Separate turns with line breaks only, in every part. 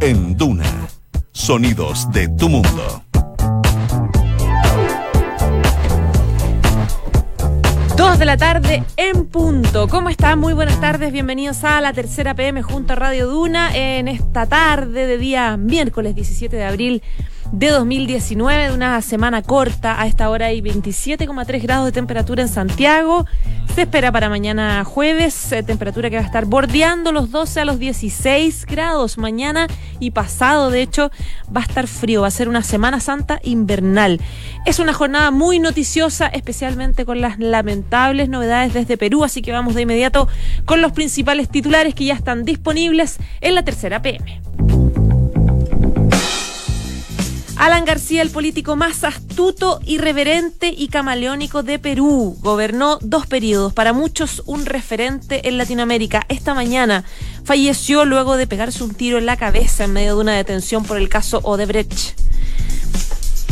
en Duna. Sonidos de tu mundo.
Dos de la tarde en punto. ¿Cómo están? Muy buenas tardes. Bienvenidos a la tercera PM junto a Radio Duna en esta tarde de día miércoles 17 de abril de 2019, de una semana corta. A esta hora hay 27,3 grados de temperatura en Santiago. Se espera para mañana jueves, eh, temperatura que va a estar bordeando los 12 a los 16 grados mañana y pasado. De hecho, va a estar frío, va a ser una Semana Santa invernal. Es una jornada muy noticiosa, especialmente con las lamentables novedades desde Perú, así que vamos de inmediato con los principales titulares que ya están disponibles en la tercera PM. Alan García, el político más astuto, irreverente y camaleónico de Perú. Gobernó dos periodos, para muchos un referente en Latinoamérica. Esta mañana falleció luego de pegarse un tiro en la cabeza en medio de una detención por el caso Odebrecht.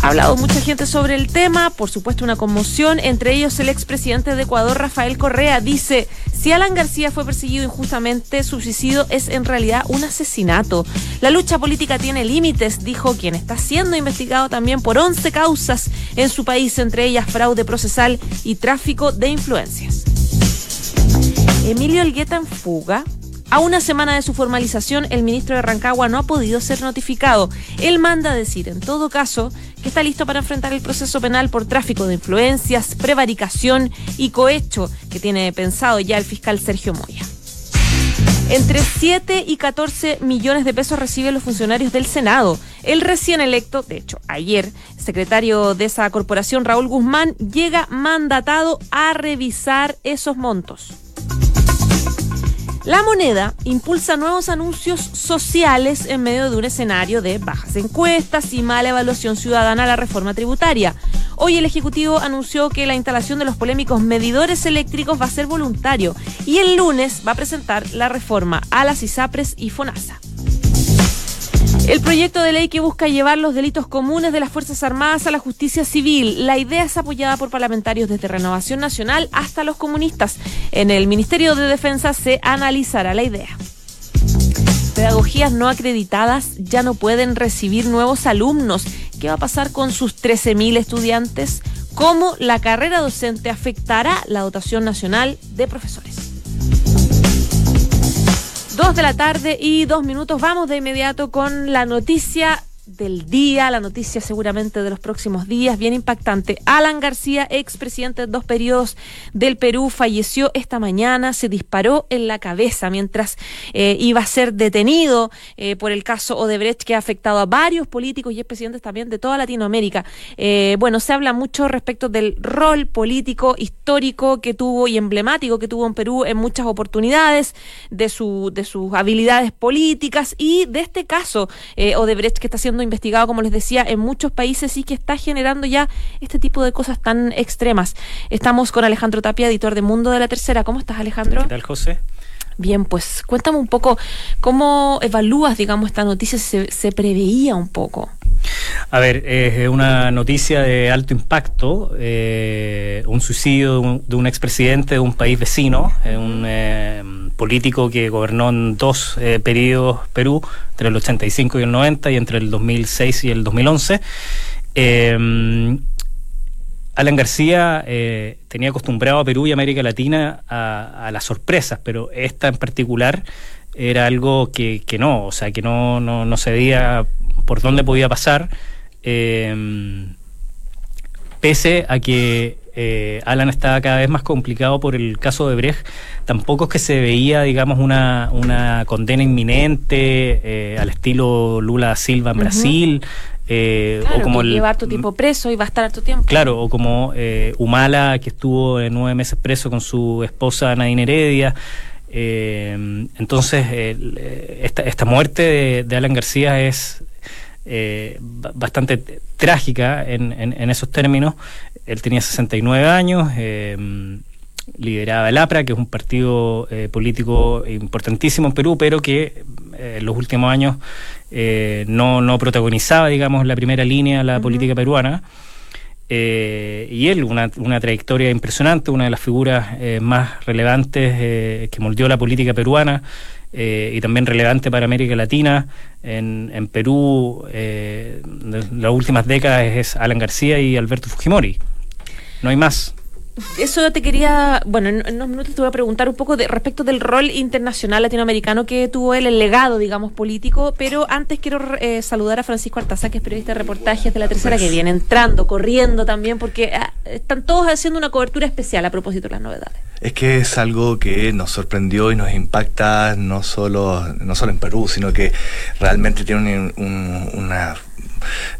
Ha hablado mucha gente sobre el tema, por supuesto una conmoción, entre ellos el expresidente de Ecuador, Rafael Correa, dice, si Alan García fue perseguido injustamente, su suicidio es en realidad un asesinato. La lucha política tiene límites, dijo quien está siendo investigado también por 11 causas en su país, entre ellas fraude procesal y tráfico de influencias. Emilio Elgueta en fuga, a una semana de su formalización, el ministro de Rancagua no ha podido ser notificado. Él manda decir, en todo caso, que está listo para enfrentar el proceso penal por tráfico de influencias, prevaricación y cohecho que tiene pensado ya el fiscal Sergio Moya. Entre 7 y 14 millones de pesos reciben los funcionarios del Senado. El recién electo, de hecho, ayer, secretario de esa corporación, Raúl Guzmán, llega mandatado a revisar esos montos. La moneda impulsa nuevos anuncios sociales en medio de un escenario de bajas encuestas y mala evaluación ciudadana a la reforma tributaria. Hoy el Ejecutivo anunció que la instalación de los polémicos medidores eléctricos va a ser voluntario y el lunes va a presentar la reforma a las ISAPRES y FONASA. El proyecto de ley que busca llevar los delitos comunes de las Fuerzas Armadas a la justicia civil. La idea es apoyada por parlamentarios desde Renovación Nacional hasta los comunistas. En el Ministerio de Defensa se analizará la idea. Pedagogías no acreditadas ya no pueden recibir nuevos alumnos. ¿Qué va a pasar con sus 13.000 estudiantes? ¿Cómo la carrera docente afectará la dotación nacional de profesores? Dos de la tarde y dos minutos. Vamos de inmediato con la noticia del día, la noticia seguramente de los próximos días, bien impactante. Alan García, expresidente de dos periodos del Perú, falleció esta mañana, se disparó en la cabeza mientras eh, iba a ser detenido eh, por el caso Odebrecht que ha afectado a varios políticos y expresidentes también de toda Latinoamérica. Eh, bueno, se habla mucho respecto del rol político histórico que tuvo y emblemático que tuvo en Perú en muchas oportunidades, de, su, de sus habilidades políticas y de este caso Odebrecht que está siendo investigado, como les decía, en muchos países y que está generando ya este tipo de cosas tan extremas. Estamos con Alejandro Tapia, editor de Mundo de la Tercera. ¿Cómo estás, Alejandro?
¿Qué tal, José?
Bien, pues cuéntame un poco cómo evalúas, digamos, esta noticia, se, se preveía un poco.
A ver, es una noticia de alto impacto, eh, un suicidio de un, expresidente de un país vecino, eh, un eh, político que gobernó en dos periodos Perú, entre el 85 y el 90 y entre el 2006 y el 2011. Alan García tenía acostumbrado a Perú y América Latina a, las sorpresas, pero esta en particular era algo que, no, o sea, que no, no, no se veía por dónde podía pasar, em, pese a que eh, Alan estaba cada vez más complicado por el caso de Brecht, tampoco es que se veía, digamos, una, una condena inminente eh, al estilo Lula Silva en Brasil.
Eh, o como el, llevar tu tiempo preso y va a estar tu tiempo.
Claro, o como Humala, que estuvo nueve meses preso con su esposa Nadine Heredia. entonces, esta, esta muerte de, Alan García es eh, bastante trágica en, en, esos términos. Él tenía 69 años, eh, lideraba el APRA, que es un partido eh, político importantísimo en Perú, pero que en los últimos años no, no, protagonizaba, digamos, la primera línea de la política peruana. y él, una, una, trayectoria impresionante, una de las figuras más relevantes que moldeó la política peruana, y también relevante para América Latina. En, en Perú, las últimas décadas es Alan García y Alberto Fujimori. No hay más
eso te quería, bueno, en unos minutos te voy a preguntar un poco de respecto del rol internacional latinoamericano que tuvo él, el legado, digamos, político, pero antes quiero eh, saludar a Francisco Artaza, que es periodista de reportajes de la tercera, que viene entrando, corriendo también, porque ah, están todos haciendo una cobertura especial a propósito de las novedades.
Es que es algo que nos sorprendió y nos impacta no solo, no solo en Perú, sino que realmente tiene una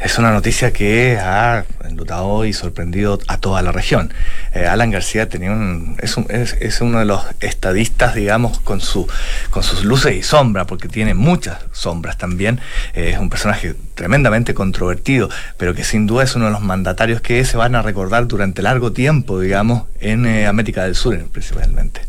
es una noticia que ha enlutado y sorprendido a toda la región. Eh, Alan García tenía un es, es, uno de los estadistas, digamos, con, su, con sus luces y sombras, porque tiene muchas sombras también. Eh, es un personaje tremendamente controvertido, pero que sin duda es uno de los mandatarios que se van a recordar durante largo tiempo, digamos, en eh, América del Sur principalmente.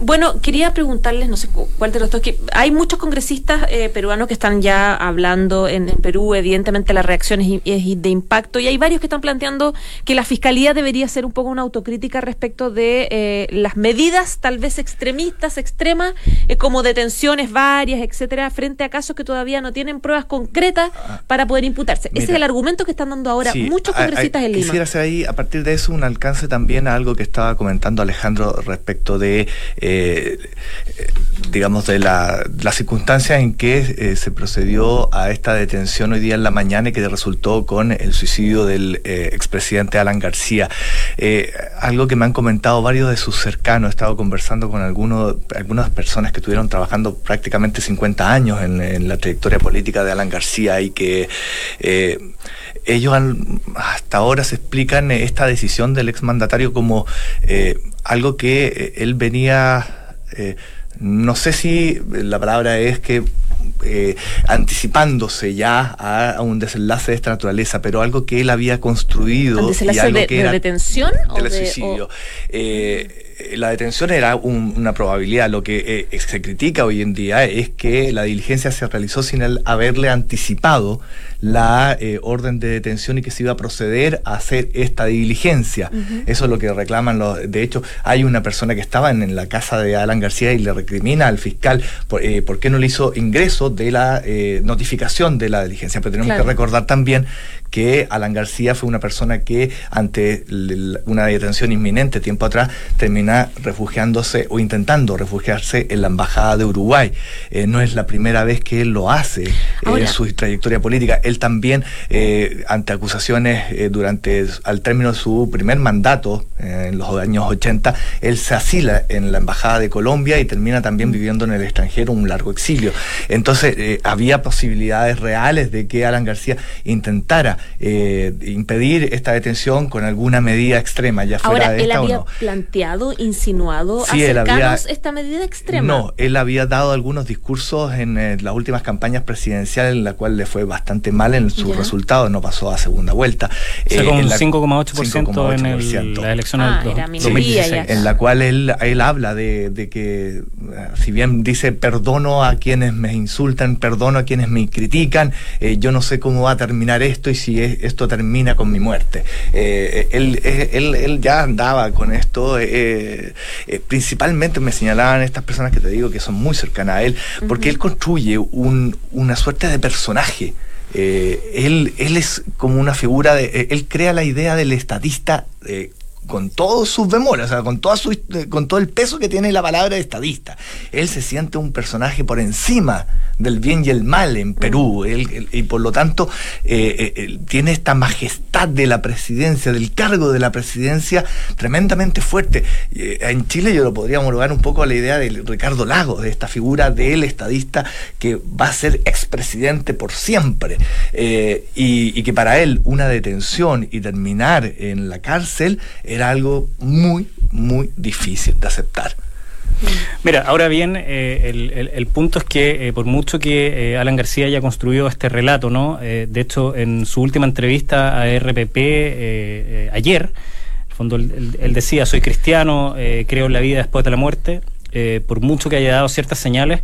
Bueno, quería preguntarles, no sé cuál de los dos, que hay muchos congresistas eh, peruanos que están ya hablando en, Perú, evidentemente la reacción es, de impacto, y hay varios que están planteando que la Fiscalía debería hacer un poco una autocrítica respecto de eh, las medidas tal vez extremistas, extremas, eh, como detenciones varias, etcétera, frente a casos que todavía no tienen pruebas concretas ah. para poder imputarse. Ese es el argumento que están dando ahora muchos congresistas en Lima.
Quisiera hacer ahí, a partir de eso, un alcance también a algo que estaba comentando Alejandro respecto de eh, digamos, de la, las circunstancias en que eh, se procedió a esta detención hoy día en la mañana y que resultó con el suicidio del eh, expresidente Alan García. algo que me han comentado varios de sus cercanos, he estado conversando con algunos, algunas personas que estuvieron trabajando prácticamente 50 años en, la trayectoria política de Alan García y que ellos hasta ahora se explican esta decisión del exmandatario como algo que él venía eh, no sé si la palabra es que eh, anticipándose ya a, un desenlace de esta naturaleza, pero algo que él había construido.
¿Un desenlace de,
que
detención?
o de suicidio. Eh, la detención era una probabilidad. Lo que se critica hoy en día es que la diligencia se realizó sin haberle anticipado la eh, orden de detención y que se iba a proceder a hacer esta diligencia. Eso es lo que reclaman los... De hecho, hay una persona que estaba en, la casa de Alan García y le recrimina al fiscal por, eh, qué no le hizo ingreso de la eh, notificación de la diligencia. Pero tenemos que recordar también que Alan García fue una persona que ante una detención inminente tiempo atrás termina refugiándose o intentando refugiarse en la embajada de Uruguay. no es la primera vez que él lo hace en su trayectoria política él también, eh, ante acusaciones eh, durante, al término de su primer mandato, eh, en los años 80, él se asila en la Embajada de Colombia y termina también viviendo en el extranjero un largo exilio. Entonces, había posibilidades reales de que Alan García intentara impedir esta detención con alguna medida extrema, ya fuera
Ahora,
de
él había planteado, insinuado sí, acercarnos esta medida extrema.
No, él había dado algunos discursos en las últimas campañas presidenciales en la cual le fue bastante mal en sus resultados, no pasó a segunda vuelta.
O con un 5,8% en el, la elección ah, del 2016.
En la cual él, él habla de, que, si bien dice perdono a quienes me insultan, perdono a quienes me critican, eh, yo no sé cómo va a terminar esto y si esto termina con mi muerte. Eh, él, él, él, ya andaba con esto, eh, principalmente me señalaban estas personas que te digo que son muy cercanas a él, porque él construye un, una suerte de personaje eh, él, él es como una figura de. Eh, él crea la idea del estadista eh, con todos sus bemoles, o sea, con, toda su, con todo el peso que tiene la palabra estadista. Él se siente un personaje por encima del bien y el mal en Perú, él, y por lo tanto eh, eh, tiene esta majestad de la presidencia, del cargo de la presidencia tremendamente fuerte. Eh, en Chile yo lo podría homologar un poco a la idea de Ricardo Lagos, de esta figura del estadista que va a ser expresidente por siempre, y, y que para él una detención y terminar en la cárcel era algo muy, muy difícil de aceptar.
Mira, ahora bien, eh, el, punto es que eh, por mucho que eh, Alan García haya construido este relato, ¿no? de hecho, en su última entrevista a RPP ayer, en el fondo él, decía, soy cristiano, creo en la vida después de la muerte, por mucho que haya dado ciertas señales,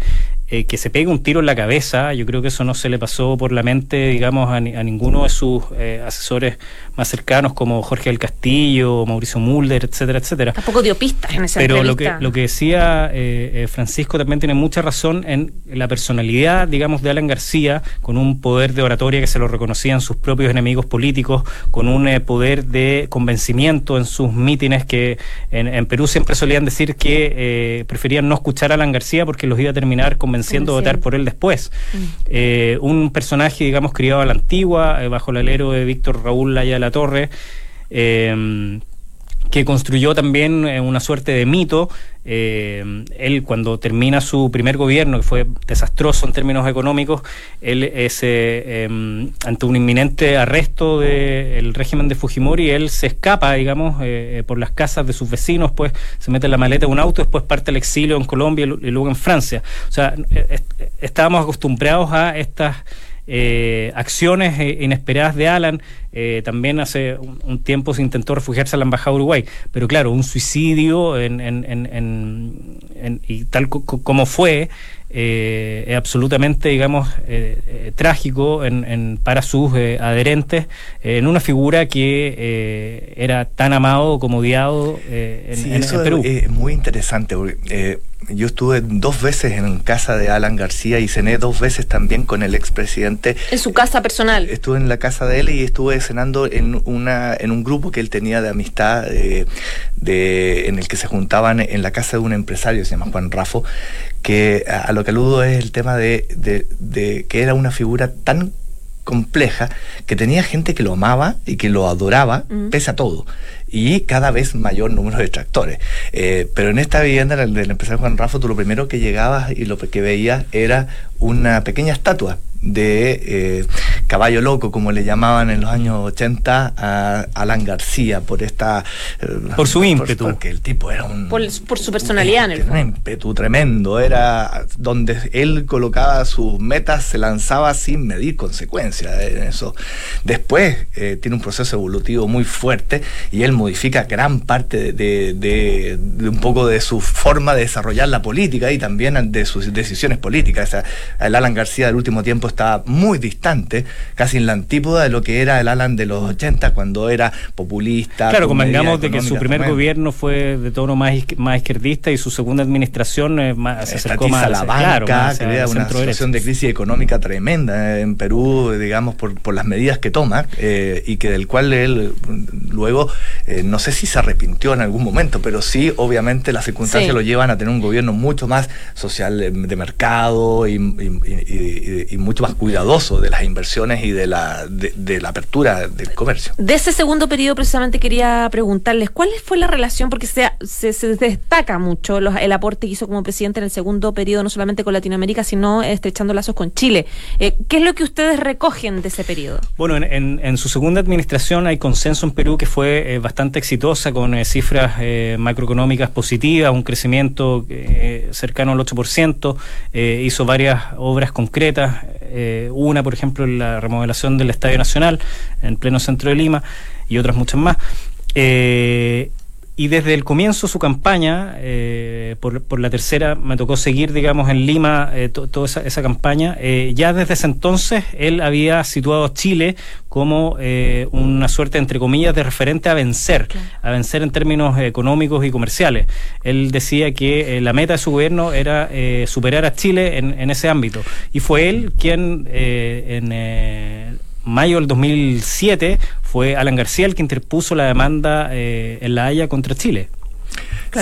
eh, que se pegue un tiro en la cabeza, yo creo que eso no se le pasó por la mente, digamos, a, ninguno de sus eh, asesores más cercanos como Jorge del Castillo, Mauricio Mulder, etcétera, etcétera.
Tampoco dio pistas en esa
Pero lo que, lo que decía eh, Francisco también tiene mucha razón en la personalidad, digamos, de Alan García, con un poder de oratoria que se lo reconocían sus propios enemigos políticos, con un poder de convencimiento en sus mítines que en, Perú siempre solían decir que preferían no escuchar a Alan García porque los iba a terminar con convenciendo a votar por él después. Mm. Eh, un personaje, digamos, criado a la antigua, eh, bajo el alero de Víctor Raúl Laya de la Torre. Eh, que construyó también eh, una suerte de mito. Eh, él cuando termina su primer gobierno, que fue desastroso en términos económicos, él es eh, em, ante un inminente arresto del régimen de Fujimori, él se escapa, digamos, por las casas de sus vecinos, pues se mete en la maleta de un auto, después parte al exilio en Colombia y luego en Francia. O sea, estábamos acostumbrados a estas eh, acciones eh, inesperadas de Alan. Eh, también hace un, tiempo se intentó refugiarse a la Embajada de Uruguay. Pero claro, un suicidio en, en, en, y tal como fue, eh, es absolutamente, digamos, eh, eh, trágico en, para sus adherentes en una figura que era tan amado como odiado en,
sí, eso Perú. Es, muy interesante. yo estuve dos veces en casa de Alan García y cené dos veces también con el expresidente.
¿En su casa personal?
Estuve en la casa de él y estuve cenando en, una, en un grupo que él tenía de amistad de, en el que se juntaban en la casa de un empresario, se llama Juan Rafo, que a, lo que aludo es el tema de, de, que era una figura tan compleja que tenía gente que lo amaba y que lo adoraba mm. pese a todo y cada vez mayor número de tractores. Eh, pero en esta vivienda del, del empresario Juan Rafa, tú lo primero que llegabas y lo que veías era una pequeña estatua de eh, caballo loco, como le llamaban en los años 80 a Alan García, por esta...
Eh, por su ímpetu.
porque el tipo era un...
Por, su personalidad.
Un, un ímpetu tremendo, era donde él colocaba sus metas, se lanzaba sin medir consecuencias en eso. Después eh, tiene un proceso evolutivo muy fuerte y él modifica gran parte de, de, un poco de su forma de desarrollar la política y también de sus decisiones políticas. el Alan García del último tiempo está muy distante, casi en la antípoda de lo que era el Alan de los 80, cuando era populista.
Claro, convengamos de que su primer gobierno fue de tono más, más izquierdista y su segunda administración eh, más,
se acercó más a la banca, crea una situación de crisis económica tremenda en Perú, digamos, por, por las medidas que toma eh, y que del cual él luego, eh, no sé si se arrepintió en algún momento, pero sí, obviamente las circunstancias lo llevan a tener un gobierno mucho más social de mercado y, y mucho más cuidadoso de las inversiones y de la, de, la apertura del comercio.
De ese segundo periodo precisamente quería preguntarles, ¿cuál fue la relación? Porque se, se, destaca mucho el aporte que hizo como presidente en el segundo periodo, no solamente con Latinoamérica, sino estrechando lazos con Chile. Eh, ¿Qué es lo que ustedes recogen de ese periodo?
Bueno, en, en, su segunda administración hay consenso en Perú que fue eh, bastante exitosa, con eh, cifras macroeconómicas positivas, un crecimiento cercano al 8%, hizo varias obras concretas, eh, una, por ejemplo, la remodelación del Estadio Nacional en pleno centro de Lima y otras muchas más. Eh, y desde el comienzo su campaña, eh, por, por, la tercera, me tocó seguir, digamos, en Lima eh, toda esa, esa, campaña. Eh, ya desde ese entonces él había situado a Chile como eh, una suerte, entre comillas, de referente a vencer, a vencer en términos económicos y comerciales. Él decía que la meta de su gobierno era superar a Chile en, en, ese ámbito. Y fue él quien en mayo del 2007 fue Alan García el que interpuso la demanda eh, en La Haya contra Chile.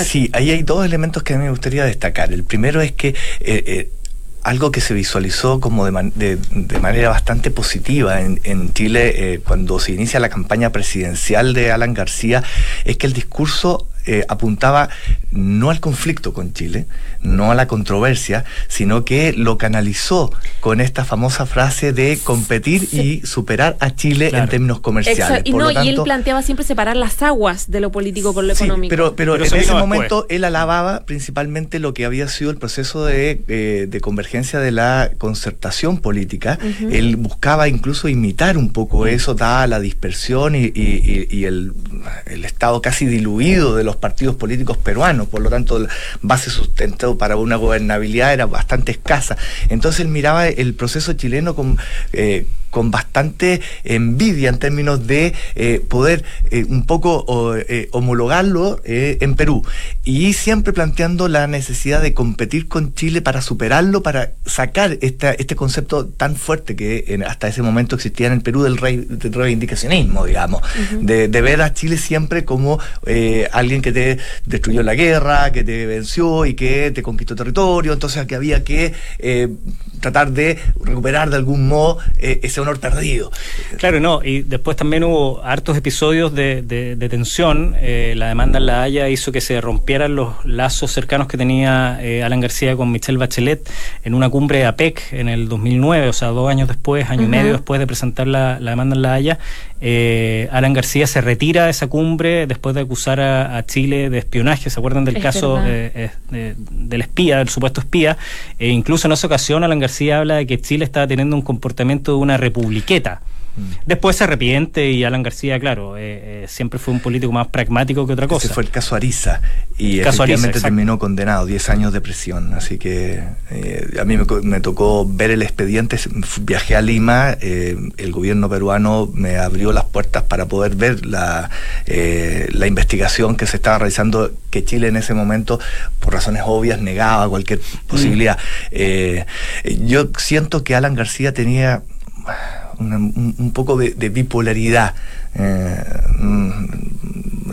Sí, ahí hay dos elementos que a mí me gustaría destacar. El primero es que... Eh, eh, algo que se visualizó como de, de, manera bastante positiva en, en Chile cuando se inicia la campaña presidencial de Alan García es que el discurso eh, apuntaba no al conflicto con Chile, no a la controversia, sino que lo canalizó con esta famosa frase de competir y superar a Chile en términos comerciales.
Y, no, y él planteaba siempre separar las aguas de lo político con lo económico.
Pero, pero, en ese momento él alababa principalmente lo que había sido el proceso de, eh, de convergencia de la concertación política. Él buscaba incluso imitar un poco eso, dada la dispersión y, y, y el, el estado casi diluido de los partidos políticos peruanos, por lo tanto, base sustentado para una gobernabilidad era bastante escasa. Entonces él miraba el proceso chileno con, con bastante envidia en términos de eh, poder eh, un poco homologarlo en Perú. Y siempre planteando la necesidad de competir con Chile para superarlo, para sacar esta, este concepto tan fuerte que hasta ese momento existía en el Perú del, rey, del reivindicacionismo, digamos, de, de, ver a Chile siempre como alguien que te destruyó la guerra, que te venció y que te conquistó territorio, entonces que había que tratar de recuperar de algún modo eh, ese honor perdido.
Claro, no, y después también hubo hartos episodios de, tensión. Eh, la demanda en La Haya hizo que se rompieran los lazos cercanos que tenía eh, Alan García con Michelle Bachelet en una cumbre de APEC en el 2009, o sea, dos años después, año y medio después de presentar la, demanda en La Haya. Alan García se retira de esa cumbre después de acusar a, Chile de espionaje. ¿Se acuerdan del caso del espía, del supuesto espía? E incluso en esa ocasión Alan García García habla de que Chile estaba teniendo un comportamiento de una republiqueta. Mm. Después se arrepiente y Alan García, claro, eh, eh, siempre fue un político más pragmático que otra cosa.
Ese fue el caso Ariza y efectivamente terminó condenado, 10 años de prisión. Así que eh, a mí me, tocó ver el expediente, viajé a Lima, el gobierno peruano me abrió las puertas para poder ver la, la investigación que se estaba realizando, que Chile en ese momento, por razones obvias, negaba cualquier mm. posibilidad. yo siento que Alan García tenía un, poco de, bipolaridad. Eh,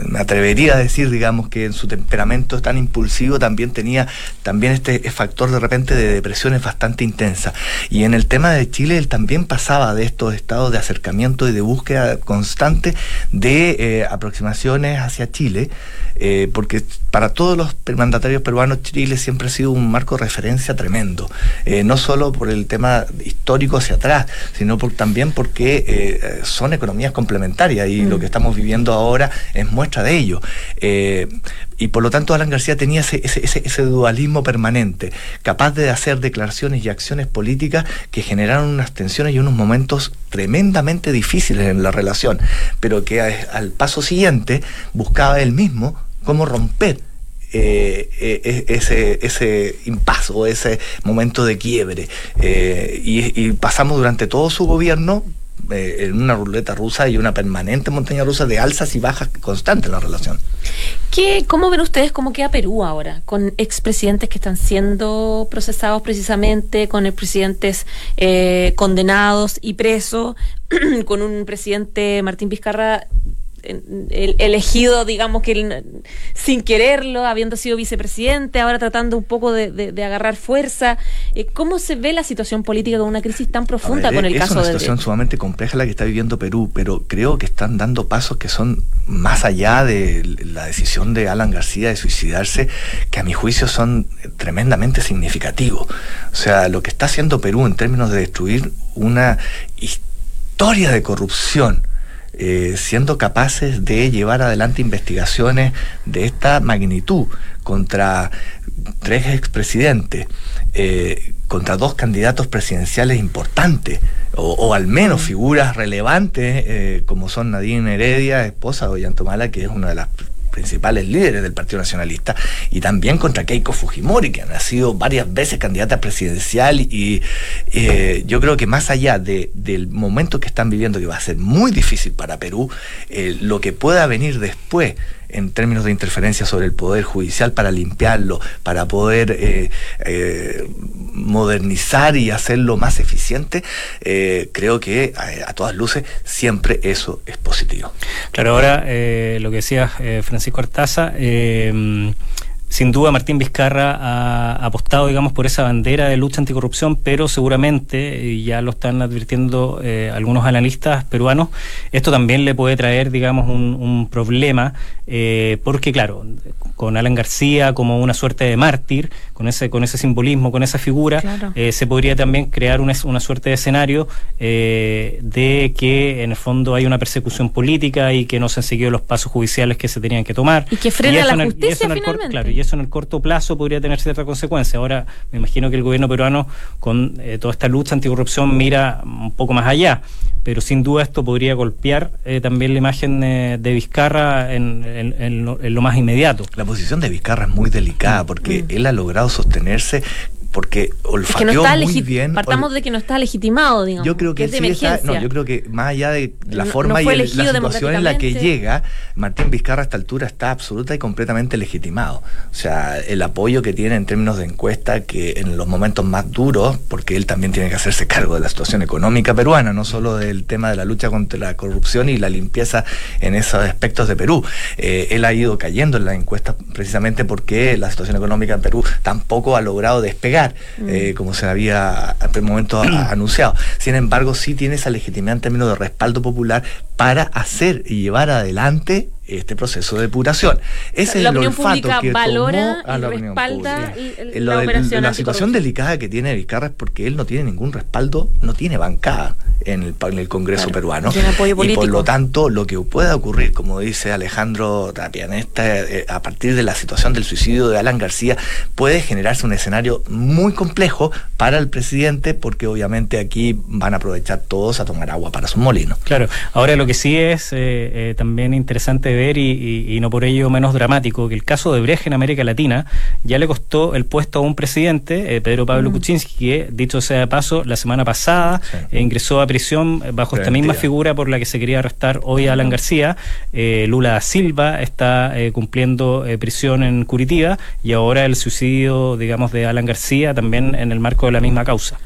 me atrevería a decir, digamos, que en su temperamento tan impulsivo también tenía también este factor de repente de depresiones bastante intensa. Y en el tema de Chile, él también pasaba de estos estados de acercamiento y de búsqueda constante de eh, aproximaciones hacia Chile, eh, porque para todos los mandatarios peruanos Chile siempre ha sido un marco de referencia tremendo, eh, no solo por el tema histórico hacia atrás, sino por, también porque son economías complementarias y lo mm. que estamos viviendo ahora es muestra de ello. y por lo tanto Alan García tenía ese, ese, ese, dualismo permanente, capaz de hacer declaraciones y acciones políticas que generaron unas tensiones y unos momentos tremendamente difíciles en la relación, pero que al paso siguiente buscaba él mismo cómo romper eh, eh, ese, ese impaso, ese momento de quiebre. Eh, y, pasamos durante todo su gobierno en una ruleta rusa y una permanente montaña rusa de alzas y bajas constantes en la relación.
¿Qué, ¿Cómo ven ustedes cómo queda Perú ahora? Con expresidentes que están siendo procesados precisamente, con expresidentes condenados y presos, con un presidente Martín Vizcarra elegido, digamos que sin quererlo, habiendo sido vicepresidente, ahora tratando un poco de, agarrar fuerza. Eh, ¿Cómo se ve la situación política con una crisis tan profunda con el caso de...
Es una situación sumamente compleja la que está viviendo Perú, pero creo que están dando pasos que son más allá de la decisión de Alan García de suicidarse, que a mi juicio son tremendamente significativos. O sea, lo que está haciendo Perú en términos de destruir una historia de corrupción, eh, siendo capaces de llevar adelante investigaciones de esta magnitud contra tres expresidentes, eh, contra dos candidatos presidenciales importantes, o, al menos figuras relevantes, eh, como son Nadine Heredia, esposa de Ollantomala, que es una de las principales líderes del Partido Nacionalista, y también contra Keiko Fujimori, que ha sido varias veces candidata presidencial, y eh, yo creo que más allá del momento que están viviendo, que va a ser muy difícil para Perú, eh, lo que pueda venir después, en términos de interferencia sobre el Poder Judicial para limpiarlo, para poder eh, eh, modernizar y hacerlo más eficiente, eh, creo que a, todas luces siempre eso es positivo.
Claro, ahora lo que decía Francisco Artaza, sin duda Martín Vizcarra ha apostado, digamos, por esa bandera de lucha anticorrupción, pero seguramente, y ya lo están advirtiendo eh, algunos analistas peruanos, esto también le puede traer, digamos, un, un problema, eh, porque claro, con Alan García como una suerte de mártir, con ese, con ese simbolismo, con esa figura, eh, se podría también crear una, una suerte de escenario de que en el fondo hay una persecución política y que no se han seguido los pasos judiciales que se tenían que tomar.
Y que frena la justicia finalmente.
Claro, y eso en el corto plazo podría tener cierta consecuencia. Ahora, me imagino que el gobierno peruano, con eh, toda esta lucha anticorrupción, mira un poco más allá. Pero sin duda esto podría golpear eh, también la imagen eh, de Vizcarra en, en, lo, en, lo, más inmediato.
La posición de Vizcarra es muy delicada porque mm. él ha logrado sostenerse porque olfateó muy bien.
Partamos de que no está legitimado, digamos.
Yo creo que, sí está, no, yo creo que más allá de la forma y la situación en la que llega, Martín Vizcarra a esta altura está absoluta y completamente legitimado. O sea, el apoyo que tiene en términos de encuesta, que en los momentos más duros, porque él también tiene que hacerse cargo de la situación económica peruana, no solo del tema de la lucha contra la corrupción y la limpieza en esos aspectos de Perú. Eh, él ha ido cayendo en la encuesta precisamente porque la situación económica en Perú tampoco ha logrado despegar eh, como se había hasta el momento anunciado. Sin embargo, sí tiene esa legitimidad en términos de respaldo popular para hacer y llevar adelante este proceso de depuración.
es la el opinión pública valora y respalda
la, operación la situación delicada que tiene Vizcarra es porque él no tiene ningún respaldo, no tiene bancada en el, en el Congreso peruano. y por lo tanto, lo que pueda ocurrir, como dice Alejandro Tapia, eh, a partir de la situación del suicidio de Alan García, puede generarse un escenario muy complejo para el presidente, porque obviamente aquí van a aprovechar todos a tomar agua para su molino.
Claro, ahora lo que sí es eh, eh, también interesante ver y, no por ello menos dramático que el caso de Brecht en América Latina ya le costó el puesto a un presidente, Pedro Pablo mm. Kuczynski, que dicho sea de paso, la semana pasada ingresó a prisión bajo esta misma figura por la que se quería arrestar hoy a Alan García. Eh, Lula Silva está eh, cumpliendo eh, prisión en Curitiba y ahora el suicidio, digamos, de Alan García también en el marco de la misma causa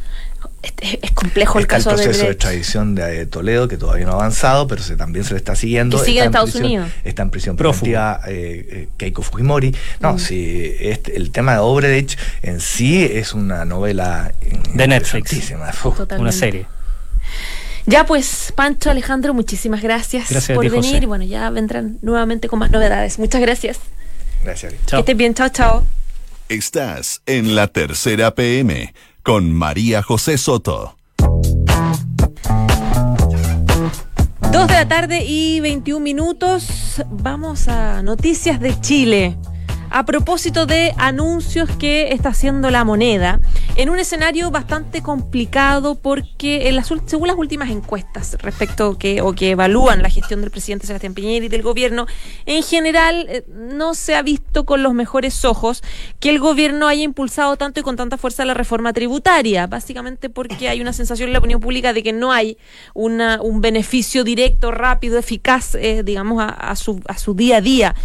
es, complejo el caso
el proceso de, extradición de Toledo que todavía no ha avanzado pero se, también se le está siguiendo
sigue en Estados Unidos
está en prisión preventiva Keiko Fujimori no mm. si este, el tema de Obredech en sí es una novela
de Netflix una serie
ya pues, Pancho, Alejandro, muchísimas gracias, por venir. Y bueno, ya vendrán nuevamente con más novedades. Muchas gracias.
Gracias.
Chao. Que estés bien, chao, chao.
Estás en la tercera PM con María José Soto.
Dos de la tarde y 21 minutos. Vamos a noticias de Chile a propósito de anuncios que está haciendo la moneda en un escenario bastante complicado porque según las últimas encuestas respecto que o que evalúan la gestión del presidente Sebastián Piñera y del gobierno en general eh, no se ha visto con los mejores ojos que el gobierno haya impulsado tanto y con tanta fuerza la reforma tributaria básicamente porque hay una sensación en la opinión pública de que no hay una, un beneficio directo rápido eficaz eh, digamos a, su, a su día a día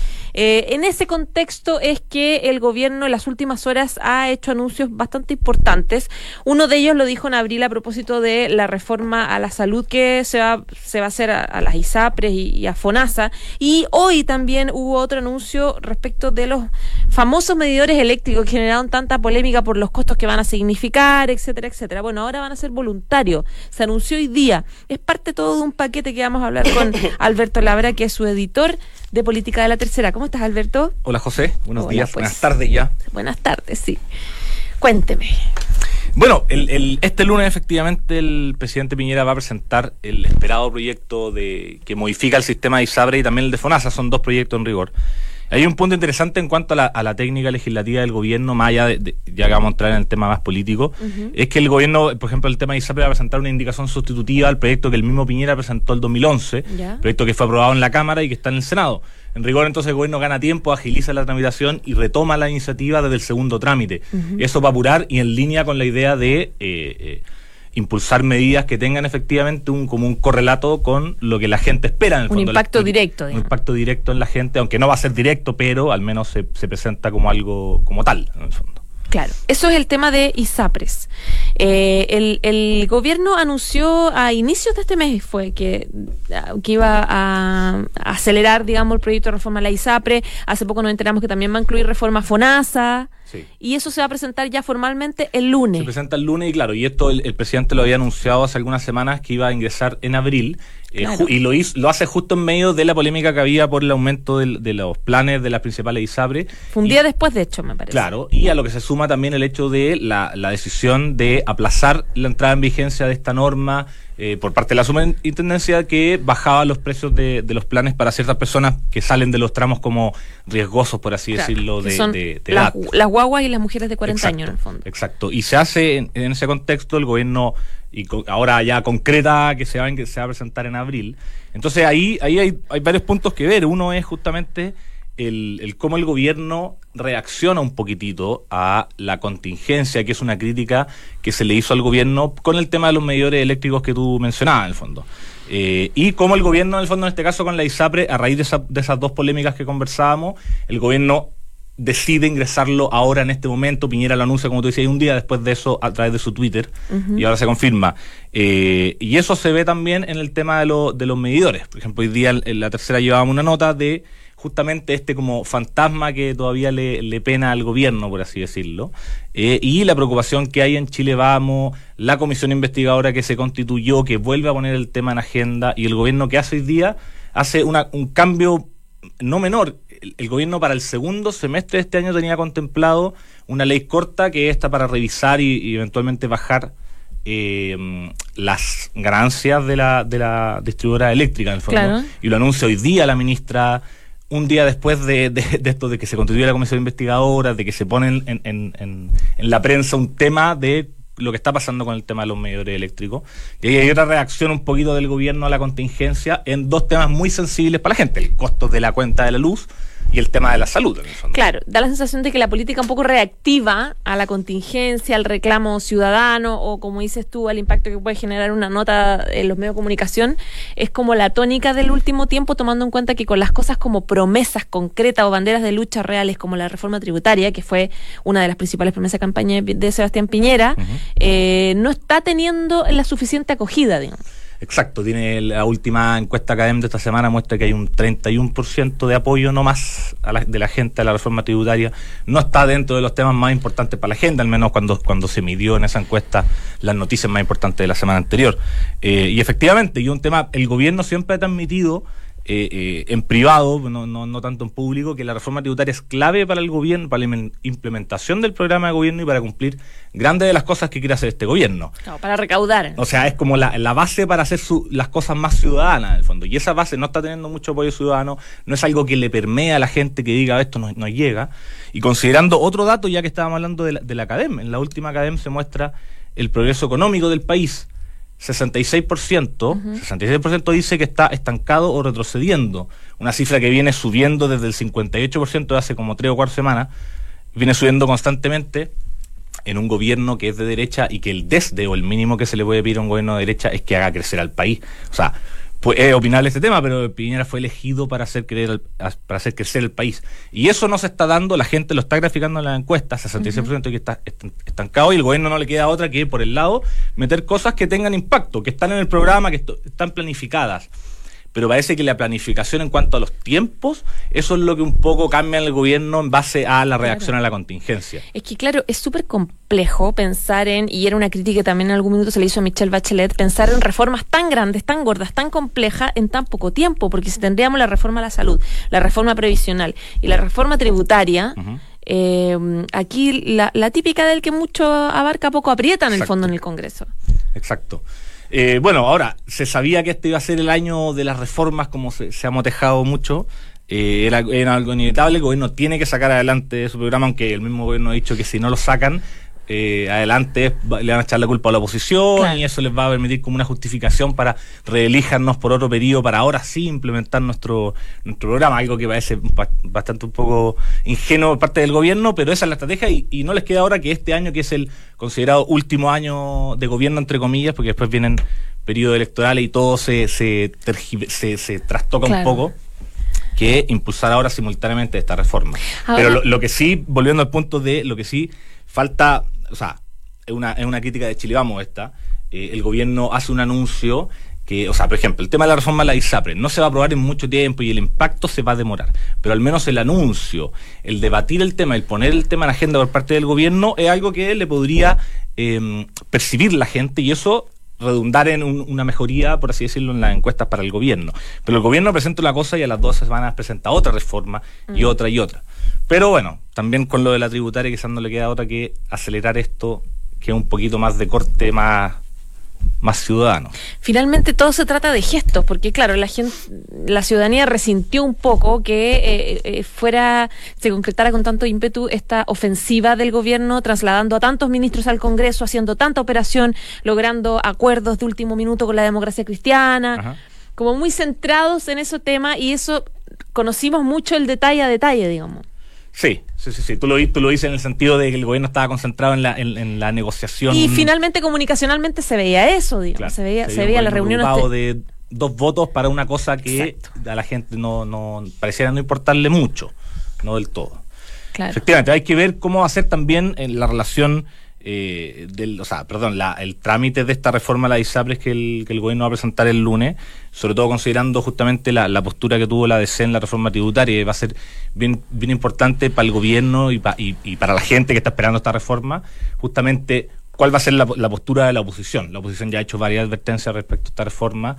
eh, en ese contexto es que el gobierno en las últimas horas ha hecho anuncios bastante importantes. Uno de ellos lo dijo en abril a propósito de la reforma a la salud que se va, se va a hacer a, las ISAPRES y, a FONASA. Y hoy también hubo otro anuncio respecto de los famosos medidores eléctricos que generaron tanta polémica por los costos que van a significar, etcétera, etcétera. Bueno, ahora van a ser voluntarios. Se anunció hoy día. Es parte todo de un paquete que vamos a hablar con Alberto Labra, que es su editor de Política de la Tercera. ¿Cómo estás, Alberto?
Hola, José. Buenos días. Pues. Buenas tardes ya.
Buenas tardes, sí. Cuénteme.
Bueno, el, este lunes efectivamente el presidente Piñera va a presentar el esperado proyecto de que modifica el sistema de ISABRE y también el de FONASA. Son dos proyectos en rigor. Hay un punto interesante en cuanto a la, técnica legislativa del gobierno, más allá de, ya que vamos a entrar en el tema más político, es que el gobierno, por ejemplo, el tema de ISAPRE va a presentar una indicación sustitutiva al proyecto que el mismo Piñera presentó el 2011, proyecto que fue aprobado en la Cámara y que está en el Senado. En rigor, entonces el gobierno gana tiempo, agiliza la tramitación y retoma la iniciativa desde el segundo trámite. Eso va a apurar y en línea con la idea de... Eh, eh, impulsar medidas que tengan efectivamente un como un correlato con lo que la gente espera en el
un impacto directo
un impacto directo en la gente aunque no va a ser directo pero al menos se, se presenta como algo como tal en el fondo
Claro, eso es el tema de ISAPRES. Eh, el, el, gobierno anunció a inicios de este mes fue que, que iba a, acelerar, digamos, el proyecto de reforma a la ISAPRE. Hace poco nos enteramos que también va a incluir reforma FONASA. Y eso se va a presentar ya formalmente el lunes.
Se presenta el lunes y claro, y esto el, presidente lo había anunciado hace algunas semanas que iba a ingresar en abril. Eh,
Claro.
y lo, hizo- lo hace justo en medio de la polémica que había por el aumento del- de los planes de las principales ISAPRE.
Fue un
Y-
día después, de hecho, me parece.
Claro, y a lo que se suma también el hecho de la, la decisión de aplazar la entrada en vigencia de esta norma eh, por parte de la superintendencia que bajaba los precios de, de los planes para ciertas personas que salen de los tramos como riesgosos, por así
Claro,
decirlo, de,
son
de- de
las,
edad.
las guaguas y las mujeres de 40
Exacto,
años, en el fondo.
Exacto. Y se hace en, en ese contexto el gobierno y ahora ya concreta que se va, a presentar en abril. Entonces ahí, ahí hay, varios puntos que ver. Uno es justamente el, el cómo el gobierno reacciona un poquitito a la contingencia, que es una crítica que se le hizo al gobierno con el tema de los medidores eléctricos que tú mencionabas, en el fondo. Eh, y cómo el gobierno, en el fondo, en este caso con la ISAPRE, a raíz de, esa- de esas dos polémicas que conversábamos, el gobierno decide ingresarlo ahora en este momento. Piñera lo anuncia, como tú decías, un día después de eso a través de su Twitter y ahora se confirma. Eh, y eso se ve también en el tema de, lo- de los medidores. Por ejemplo, hoy día en en la tercera llevábamos una nota de justamente este como fantasma que todavía le, le pena al gobierno, por así decirlo, eh, y la preocupación que hay en Chile Vamos, la comisión investigadora que se constituyó, que vuelve a poner el tema en agenda, y el gobierno que hace hoy día hace una- un cambio no menor. El, el gobierno para el segundo semestre de este año tenía contemplado una ley corta que está para revisar y, y eventualmente bajar eh, las ganancias de la, de la distribuidora eléctrica, en el fondo.
Claro.
Y lo anuncia hoy día la ministra, un día después de, de- de esto, de que se constituye la comisión investigadora, de que se pone en, en- en- en la prensa un tema de lo que está pasando con el tema de los medidores eléctricos. Y ahí hay otra reacción un poquito del gobierno a la contingencia en dos temas muy sensibles para la gente, el costo de la cuenta de la luz y el tema de la salud. En el fondo.
Claro, da la sensación de que la política un poco reactiva a la contingencia, al reclamo ciudadano o, como dices tú, al impacto que puede generar una nota en los medios de comunicación. Es como la tónica del último tiempo, tomando en cuenta que con las cosas como promesas concretas o banderas de lucha reales, como la reforma tributaria, que fue una de las principales promesas de campaña de Sebastián Piñera, eh, no está teniendo la suficiente acogida, digamos.
Exacto, tiene la última encuesta académica de esta semana muestra que hay un 31% de apoyo no más a la- de la gente a la reforma tributaria. No está dentro de los temas más importantes para la agenda, al menos cuando, cuando se midió en esa encuesta las noticias más importantes de la semana anterior. Eh, y efectivamente, y un tema, el gobierno siempre ha transmitido eh, eh, en privado, no, no, no tanto en público, que la reforma tributaria es clave para el gobierno, para la implementación del programa de gobierno y para cumplir grandes de las cosas que quiere hacer este gobierno.
Claro, para recaudar.
O sea, es como la, la base para hacer su- las cosas más ciudadanas, en el fondo. Y esa base no está teniendo mucho apoyo ciudadano, no es algo que le permea a la gente que diga esto no, no llega. Y considerando otro dato, ya que estábamos hablando de la, de la academia, en la última academia se muestra el progreso económico del país. 66%, 66% dice que está estancado o retrocediendo. Una cifra que viene subiendo desde el 58% de hace como 3 o 4 semanas. Viene subiendo constantemente en un gobierno que es de derecha y que el desde o el mínimo que se le puede pedir a un gobierno de derecha es que haga crecer al país. O sea, es opinable este tema, pero Piñera fue elegido para hacer, creer para hacer crecer el país. Y eso no se está dando, la gente lo está graficando en la encuesta, 66% que está est- estancado y el gobierno no le queda otra que, por el lado, meter cosas que tengan impacto, que están en el programa, que están planificadas pero parece que la planificación en cuanto a los tiempos, eso es lo que un poco cambia en el gobierno en base a la reacción a la contingencia.
Es que claro, es súper complejo pensar en, y era una crítica que también en algún minuto se le hizo a Michelle Bachelet, pensar en reformas tan grandes, tan gordas, tan complejas en tan poco tiempo, porque si tendríamos la reforma a la salud, la reforma previsional y la reforma tributaria, eh, aquí la, la típica del que mucho abarca, poco aprieta en el
Exacto.
fondo en el Congreso.
Exacto. Eh, bueno, ahora, se sabía que este iba a ser el año de las reformas, como se, ha motejado mucho. Eh, era algo inevitable, el gobierno tiene que sacar adelante su programa, aunque el mismo gobierno ha dicho que si no lo sacan, eh, adelante le van a echar la culpa a la oposición
Claro.
y eso les va a permitir como una justificación para reelíjanos por otro periodo, para ahora sí implementar nuestro, nuestro programa, algo que parece ba- bastante un poco ingenuo por parte del gobierno, pero esa es la estrategia y, y no les queda ahora que este año, que es el considerado último año de gobierno, entre comillas, porque después vienen periodos electorales y todo se, se, se, se trastoca
Claro.
un poco que impulsar ahora simultáneamente esta reforma.
Ahora-
Pero lo, lo que sí, volviendo al punto de lo que sí falta, o sea, es una, es una crítica de Chile Vamos esta, eh, el gobierno hace un anuncio que, o sea, por ejemplo, el tema de la reforma de la ISAPRE no se va a aprobar en mucho tiempo y el impacto se va a demorar, pero al menos el anuncio, el debatir el tema, el poner el tema en agenda por parte del gobierno es algo que le podría eh, percibir la gente y eso redundar en un- una mejoría, por así decirlo, en las encuestas para el gobierno. Pero el gobierno presenta una cosa y a las dos semanas presenta otra reforma y otra y otra. Pero bueno, también con lo de la tributaria quizás no le queda otra que acelerar esto, que es un poquito más de corte, más, más ciudadano.
Finalmente todo se trata de gestos, porque claro, la gente, la ciudadanía resintió un poco que eh, eh, fuera, se concretara con tanto ímpetu esta ofensiva del gobierno, trasladando a tantos ministros al Congreso, haciendo tanta operación, logrando acuerdos de último minuto con la democracia cristiana,
Ajá.
como muy centrados en ese tema, y eso conocimos mucho el detalle a detalle, digamos.
Sí, sí, sí, sí. Tú lo, tú lo dices en el sentido de que el gobierno estaba concentrado en la, en, en la negociación.
Y finalmente comunicacionalmente se veía eso, digamos,
Claro,
se veía, se
veía un
veía la reunión
preocupado de dos votos para una cosa que
Exacto.
a la gente no, no pareciera no importarle mucho, no del todo.
Claro.
Efectivamente, hay que ver cómo va a ser también en la relación eh, del, o sea, perdón, la- el trámite de esta reforma a la ISAPRES que el, que el gobierno va a presentar el lunes, sobre todo considerando justamente la, postura que tuvo la DC en la reforma tributaria, va a ser bien, bien importante para el gobierno y, pa- y, para la gente que está esperando esta reforma, justamente cuál va a ser la, la postura de la oposición. La oposición ya ha hecho varias advertencias respecto a esta reforma.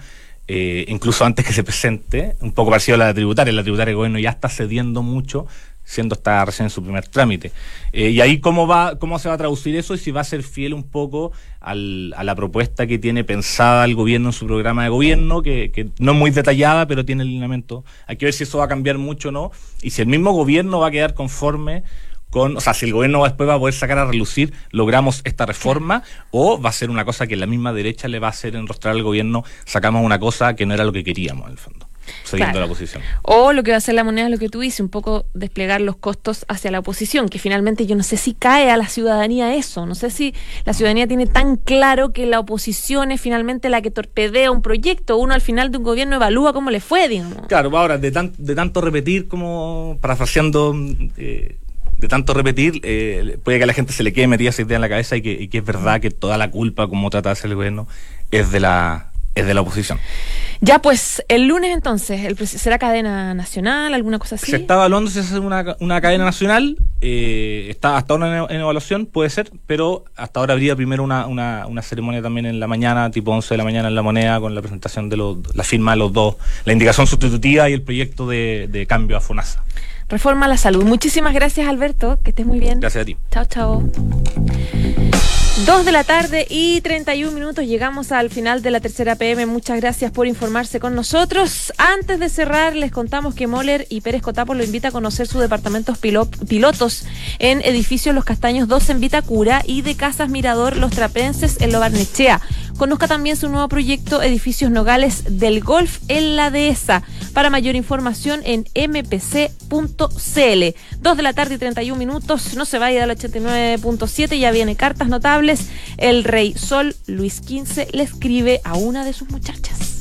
eh, incluso antes que se presente, un poco parecido a la tributaria, la tributaria del gobierno ya está cediendo mucho siendo está recién en su primer trámite. Eh, y ahí cómo va, cómo se va a traducir eso y si va a ser fiel un poco al- a la propuesta que tiene pensada el gobierno en su programa de gobierno, que, que no es muy detallada, pero tiene el lineamiento. Hay que ver si eso va a cambiar mucho o no, y si el mismo gobierno va a quedar conforme con, o sea, si el gobierno después va a poder sacar a relucir, logramos esta reforma, o va a ser una cosa que la misma derecha le va a hacer enrostrar al gobierno, sacamos una cosa que no era lo que queríamos, en el fondo, siguiendo
Claro.
la posición.
O lo que va a hacer la moneda es lo que tú dices, un poco desplegar los costos hacia la oposición, que finalmente yo no sé si cae a la ciudadanía eso, no sé si la ciudadanía tiene tan claro que la oposición es finalmente la que torpedea un proyecto, uno al final de un gobierno evalúa cómo le fue, digamos.
Claro, ahora, de, tan- de tanto repetir, como parafraseando, eh, de tanto repetir, eh, puede que a la gente se le quede metida esa idea en la cabeza y que, y que es verdad que toda la culpa, como trata de hacer el gobierno, es de la, es de la oposición.
Ya pues, el lunes entonces, el, ¿será cadena nacional, alguna cosa así?
Se está evaluando si hace una, una cadena nacional, eh, está hasta ahora en, en evaluación, puede ser, pero hasta ahora habría primero una, una, una ceremonia también en la mañana, tipo 11 de la mañana en la moneda, con la presentación de los, la firma de los dos, la indicación sustitutiva y el proyecto de, de cambio a FONASA.
Reforma a la salud. Muchísimas gracias Alberto, que estés muy bien.
Gracias a ti.
Chao, chao. Dos de la tarde y 31 minutos. Llegamos al final de la tercera PM. Muchas gracias por informarse con nosotros. Antes de cerrar, les contamos que Moller y Pérez Cotapo lo invita a conocer sus departamentos pilo- pilotos en edificios Los Castaños 2 en Vitacura y de Casas Mirador Los Trapenses en Lobarnechea. Conozca también su nuevo proyecto Edificios Nogales del Golf en la Dehesa. Para mayor información en mpc.cl. Dos de la tarde y 31 minutos. No se vaya del 89.7. Ya viene cartas notables. El Rey Sol Luis XV le escribe a una de sus muchachas.